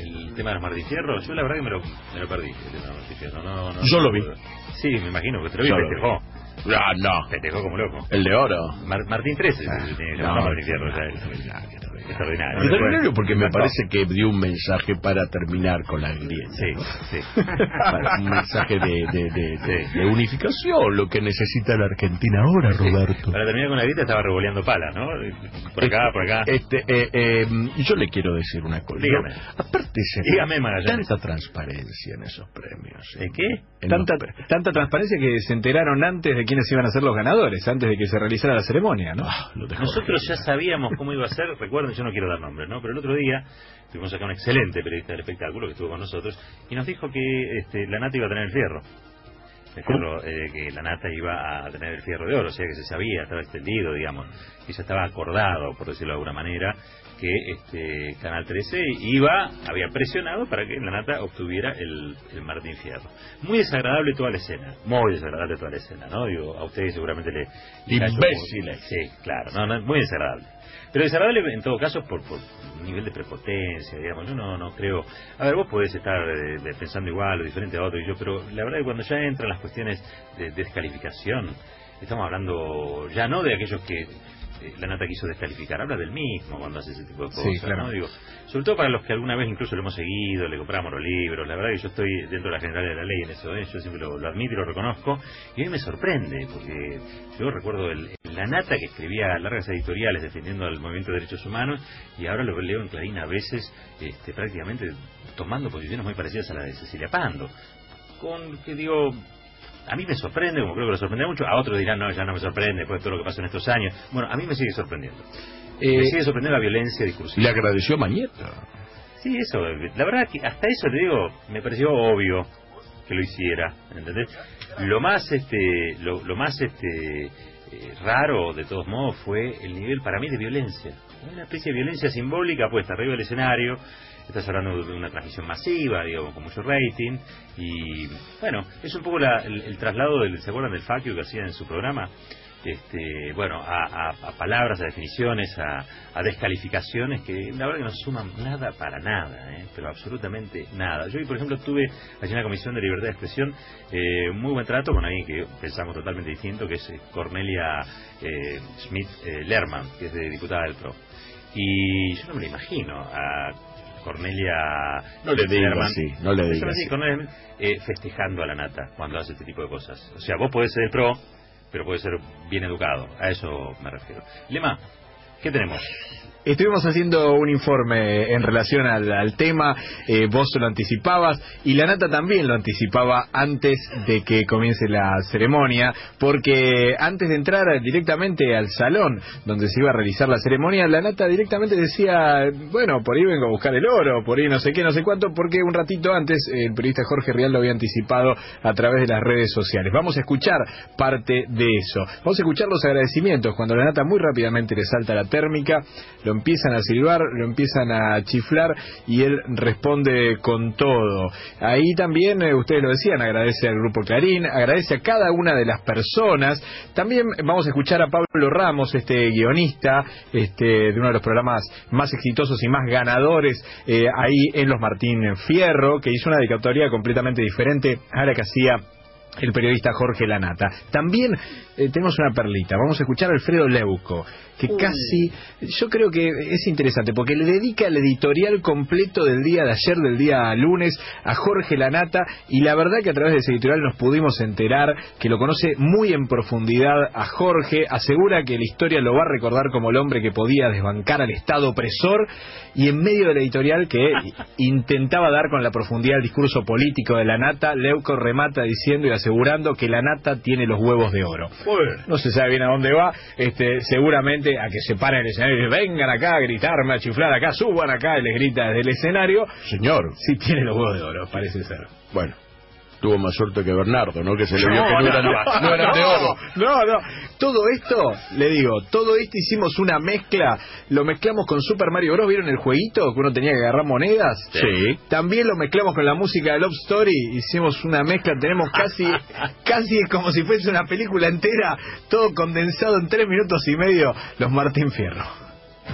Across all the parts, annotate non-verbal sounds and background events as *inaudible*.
el tema de los martifierros? Yo la verdad que me lo, me lo perdí, el tema de los martifierros. No, no, Yo lo vi. Sí, me imagino que te lo vi, Yo lo festejó. Ah, no. Festejó como loco. El de oro. Mar- Martín 13, Ah, no, llamar Martín Fierro. ya extraordinario. extraordinario. Porque me parece que dio un mensaje para terminar con la grieta. Sí, sí. *laughs* Para un mensaje de, de, de, de- de unificación, lo que necesita la Argentina ahora, Roberto. Para terminar con la grita estaba revoleando palas, ¿no? Por acá, por acá. Este, eh, eh, yo le quiero decir una cosa. Dígame. Aparte, se Dígame, Magallanes. tanta transparencia en esos premios. ¿eh? ¿De qué? En Tanta, los tanta transparencia que se enteraron antes de quiénes iban a ser los ganadores, antes de que se realizara la ceremonia, ¿no? Ah, lo dejó Nosotros ya sabíamos cómo iba a ser, recuerden, yo no quiero dar nombres, ¿no? Pero el otro día tuvimos acá un excelente periodista del espectáculo que estuvo con nosotros y nos dijo que este, la nata iba a tener el fierro. El fierro, eh, que la nata iba a tener el fierro de oro, o sea que se sabía, estaba extendido, digamos, y ya estaba acordado, por decirlo de alguna manera, que este Canal 13 iba, había presionado para que la nata obtuviera el, el Martín Fierro. Muy desagradable toda la escena, muy desagradable toda la escena, ¿no? Digo, a ustedes seguramente le... Imbéciles. Sí, claro, no, no, muy desagradable. Pero desagradable en todo caso por, por un nivel de prepotencia, digamos. Yo no, no creo. A ver, vos podés estar eh, pensando igual o diferente a otro y yo, pero la verdad que cuando ya entran las cuestiones de, descalificación, estamos hablando ya no de aquellos que eh, la nata quiso descalificar, habla del mismo cuando hace ese tipo de cosas, Sí, claro. ¿no? Digo, sobre todo para los que alguna vez incluso lo hemos seguido, le compramos los libros, la verdad que yo estoy dentro de la general de la ley en eso, ¿eh? yo siempre lo, lo admito y lo reconozco, y a mí me sorprende, porque yo recuerdo el- la nata que escribía largas editoriales defendiendo al movimiento de derechos humanos, y ahora lo leo en Clarín a veces este, prácticamente tomando posiciones muy parecidas a la de Cecilia Pando, con que digo, a mí me sorprende, como creo que lo sorprende mucho, a otros dirán, no, ya no me sorprende después de todo lo que pasó en estos años. Bueno, a mí me sigue sorprendiendo. Eh, me sigue sorprendiendo la violencia Le discursiva. agradeció a Mañeta. Sí, eso, la verdad que hasta eso te digo, me pareció obvio que lo hiciera, ¿entendés? Lo más, este, lo, lo más, este, eh, raro de todos modos fue el nivel para mí de violencia. Una especie de violencia simbólica puesta arriba del escenario, estás hablando de una transmisión masiva, digamos, con mucho rating, y bueno, es un poco la- el, traslado del, ¿se acuerdan del Facio que hacía en su programa? Este, bueno, a, a- a palabras, a definiciones, a, a descalificaciones que la verdad que no suman nada para nada, ¿eh? pero absolutamente nada. Yo, por ejemplo, tuve allí en la Comisión de Libertad de Expresión eh, muy buen trato con alguien que pensamos totalmente distinto, que es Cornelia eh, Schmidt eh, Lerman, que es de diputada del PRO. Y yo no me lo imagino a Cornelia No le digas Lerman, así, no le digas así. Cornelia, eh, festejando a la nata cuando hace este tipo de cosas. O sea, vos podés ser del PRO, pero puede ser bien educado. A eso me refiero. Lema, ¿qué tenemos? Estuvimos haciendo un informe en relación al, al tema, eh, vos lo anticipabas y la Nata también lo anticipaba antes de que comience la ceremonia, porque antes de entrar directamente al salón donde se iba a realizar la ceremonia, la Nata directamente decía, bueno, por ahí vengo a buscar el oro, por ahí no sé qué, no sé cuánto, porque un ratito antes el periodista Jorge Rial lo había anticipado a través de las redes sociales. Vamos a escuchar parte de eso. Vamos a escuchar los agradecimientos cuando la Nata muy rápidamente le salta la térmica, empiezan a silbar, lo empiezan a chiflar y él responde con todo. Ahí también, eh, ustedes lo decían, agradece al Grupo Clarín, agradece a cada una de las personas. También vamos a escuchar a Pablo Ramos, este guionista este, de uno de los programas más exitosos y más ganadores eh, ahí en Los Martín Fierro, que hizo una dedicatoria completamente diferente a la que hacía el periodista Jorge Lanata. También eh, tenemos una perlita. Vamos a escuchar a Alfredo Leuco, que casi, yo creo que es interesante, porque le dedica el editorial completo del día de ayer, del día lunes, a Jorge Lanata, y la verdad que a través de ese editorial nos pudimos enterar que lo conoce muy en profundidad a Jorge, asegura que la historia lo va a recordar como el hombre que podía desbancar al Estado opresor, y en medio del editorial que *laughs* intentaba dar con la profundidad del discurso político de Lanata, Leuco remata diciendo, y asegurando que la nata tiene los huevos de oro. No se sabe bien a dónde va, este, seguramente a que se para el escenario y vengan acá a gritarme, a chiflar acá, suban acá, y les grita desde el escenario. Señor. Sí tiene los huevos de oro, parece ser. Bueno, tuvo más suerte que Bernardo, ¿no? Que se le vio que no eran, no eran de oro. No, no. Todo esto, le digo, todo esto hicimos una mezcla, lo mezclamos con Super Mario Bros. ¿Vieron el jueguito que uno tenía que agarrar monedas? Sí. También lo mezclamos con la música de Love Story, hicimos una mezcla, tenemos casi, *laughs* casi como si fuese una película entera, todo condensado en tres minutos y medio, los Martín Fierro.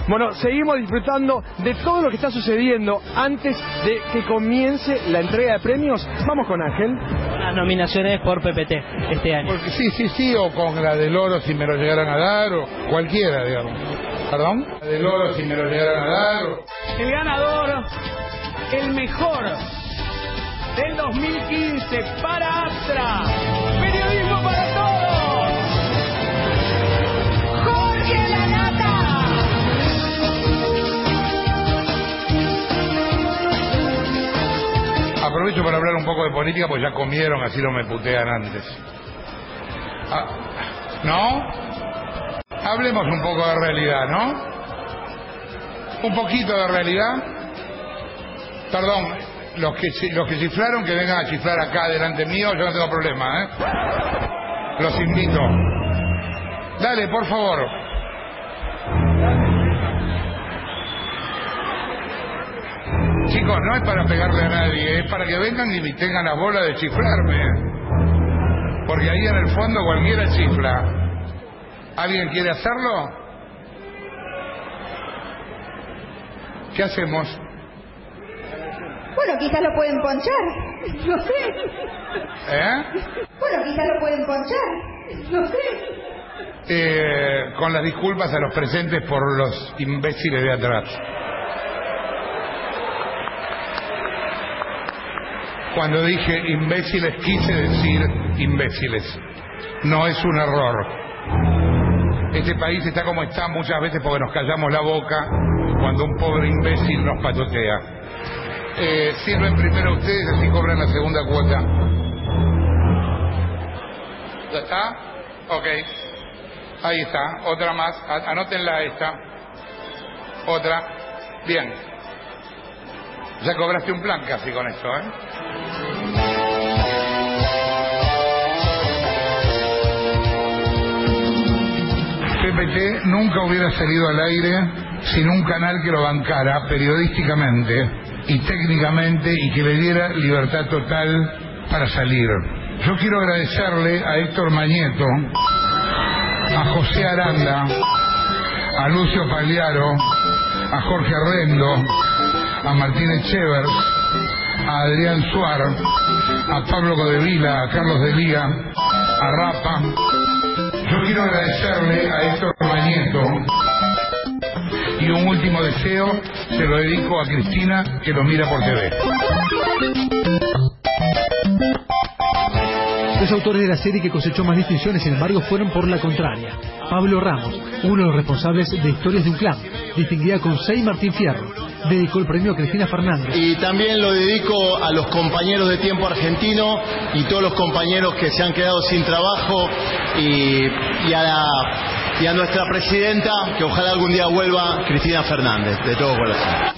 Bueno, seguimos disfrutando de todo lo que está sucediendo antes de que comience la entrega de premios. Vamos con Ángel. Las nominaciones por PPT este año. Porque sí, sí, sí, o con la del oro si me lo llegaran a dar, o cualquiera, digamos. ¿Perdón? La del oro si me lo llegaran a dar, o... El ganador, el mejor del 2015 para Astra. Aprovecho para hablar un poco de política, pues ya comieron, así no me putean antes. Ah, ¿No? Hablemos un poco de realidad, ¿no? Un poquito de realidad. Perdón, los que, los que chiflaron, que vengan a chiflar acá delante mío, yo no tengo problema, ¿eh? Los invito. Dale, por favor. Chicos, no es para pegarle a nadie, es para que vengan y tengan la bola de chiflarme. Porque ahí en el fondo cualquiera chifla. ¿Alguien quiere hacerlo? ¿Qué hacemos? Bueno, quizás lo pueden ponchar. No sé. ¿Eh? Bueno, quizás lo pueden ponchar. No sé. Eh, con las disculpas a los presentes por los imbéciles de atrás. Cuando dije imbéciles quise decir imbéciles. No es un error. Este país está como está muchas veces porque nos callamos la boca cuando un pobre imbécil nos patotea. Eh, sirven primero ustedes, así cobran la segunda cuota. ¿Ya está? Ok. Ahí está. Otra más. Anótenla esta. Otra. Bien. Ya cobraste un plan casi con esto, ¿eh? PPT nunca hubiera salido al aire sin un canal que lo bancara periodísticamente y técnicamente y que le diera libertad total para salir. Yo quiero agradecerle a Héctor Mañeto, a José Aranda, a Lucio Pagliaro, a Jorge Arrendo, a Martín Echevers, a Adrián Suar, a Pablo Codevila, a Carlos de Liga, a Rapa. Yo quiero agradecerle a Héctor Mañeto y un último deseo se lo dedico a Cristina que lo mira por TV. Los autores de la serie que cosechó más distinciones, sin embargo, fueron por la contraria. Pablo Ramos, uno de los responsables de Historias de un Clan, distinguida con seis Martín Fierro, dedicó el premio a Cristina Fernández. Y también lo dedico a los compañeros de Tiempo Argentino y todos los compañeros que se han quedado sin trabajo y a nuestra presidenta, que ojalá algún día vuelva, Cristina Fernández, de todo corazón.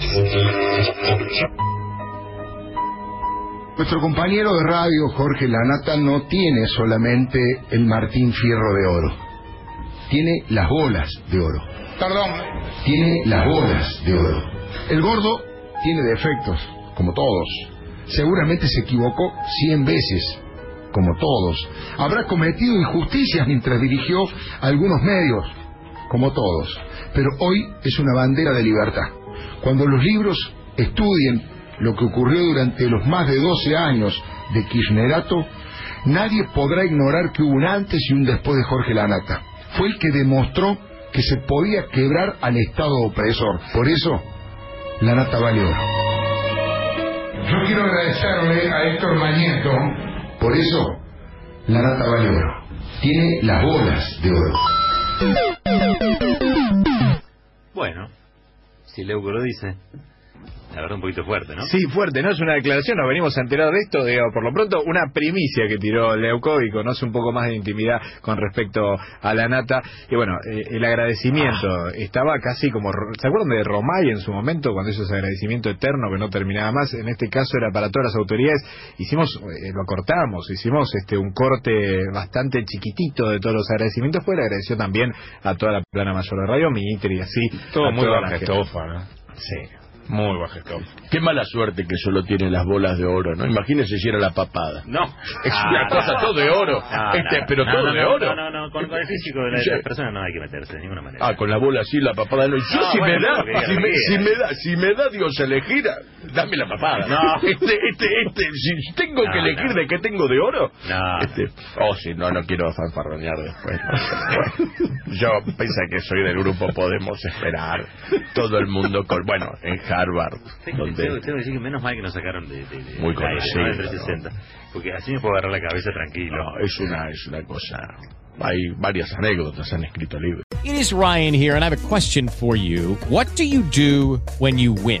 Nuestro compañero de radio, Jorge Lanata, no tiene solamente el Martín Fierro de Oro. Tiene las bolas de oro. Perdón, Tiene las bolas de oro. El gordo tiene defectos, como todos. Seguramente se equivocó cien veces, como todos. Habrá cometido injusticias mientras dirigió algunos medios, como todos. Pero hoy es una bandera de libertad. Cuando los libros estudien lo que ocurrió durante los más de 12 años de Kirchnerato, nadie podrá ignorar que hubo un antes y un después de Jorge Lanata. Fue el que demostró que se podía quebrar al Estado opresor. Por eso, Lanata vale oro. yo quiero agradecerle a Héctor Mañeto Por eso, Lanata vale oro. Tiene las bolas de oro. Bueno, si Leuco lo dice. La verdad, un poquito fuerte, ¿no? Sí, fuerte, ¿no? Es una declaración, nos venimos a enterar de esto, digo, por lo pronto, una primicia que tiró Leuco y conoce un poco más de intimidad con respecto a la nata. Y bueno, eh, el agradecimiento Ah. estaba casi como, ¿se acuerdan de Romay en su momento, cuando hizo ese agradecimiento eterno que no terminaba más? En este caso era para todas las autoridades. Hicimos, eh, lo cortamos, hicimos este un corte bastante chiquitito de todos los agradecimientos. Fue agradeció también a toda la plana mayor de Radio Mitre y así. Todo a muy toda baja estofa, ¿no? Sí. Muy baja estofa. Qué mala suerte que solo tiene las bolas de oro, ¿no? Imagínese si era la papada. No. Es Ah, una no, cosa no. todo de oro. No, este, pero todo de oro. No, no, no, con, con el físico de la, Sí. de la persona no hay que meterse de ninguna manera. Ah, con la bola así, la papada no. Yo si bueno, me da, si me, si da, si me da Dios a elegir, dame la papada. No. Este, este, este, si tengo que elegir de qué tengo de oro. No. Este, oh, sí, no, no quiero fanfarronear después. Bueno, yo pensé que soy del grupo Podemos Esperar. Todo el mundo con, bueno, en Harvard, Tengo, donde tengo- tengo que decir que menos mal que nos sacaron de, de, de Muy conocido, ¿no? de 360. Porque así me puedo agarrar la cabeza tranquilo. no, es una, es una cosa. Hay varias anécdotas, han escrito libros. It is Ryan here, and I have a question for you. What do you do when you win?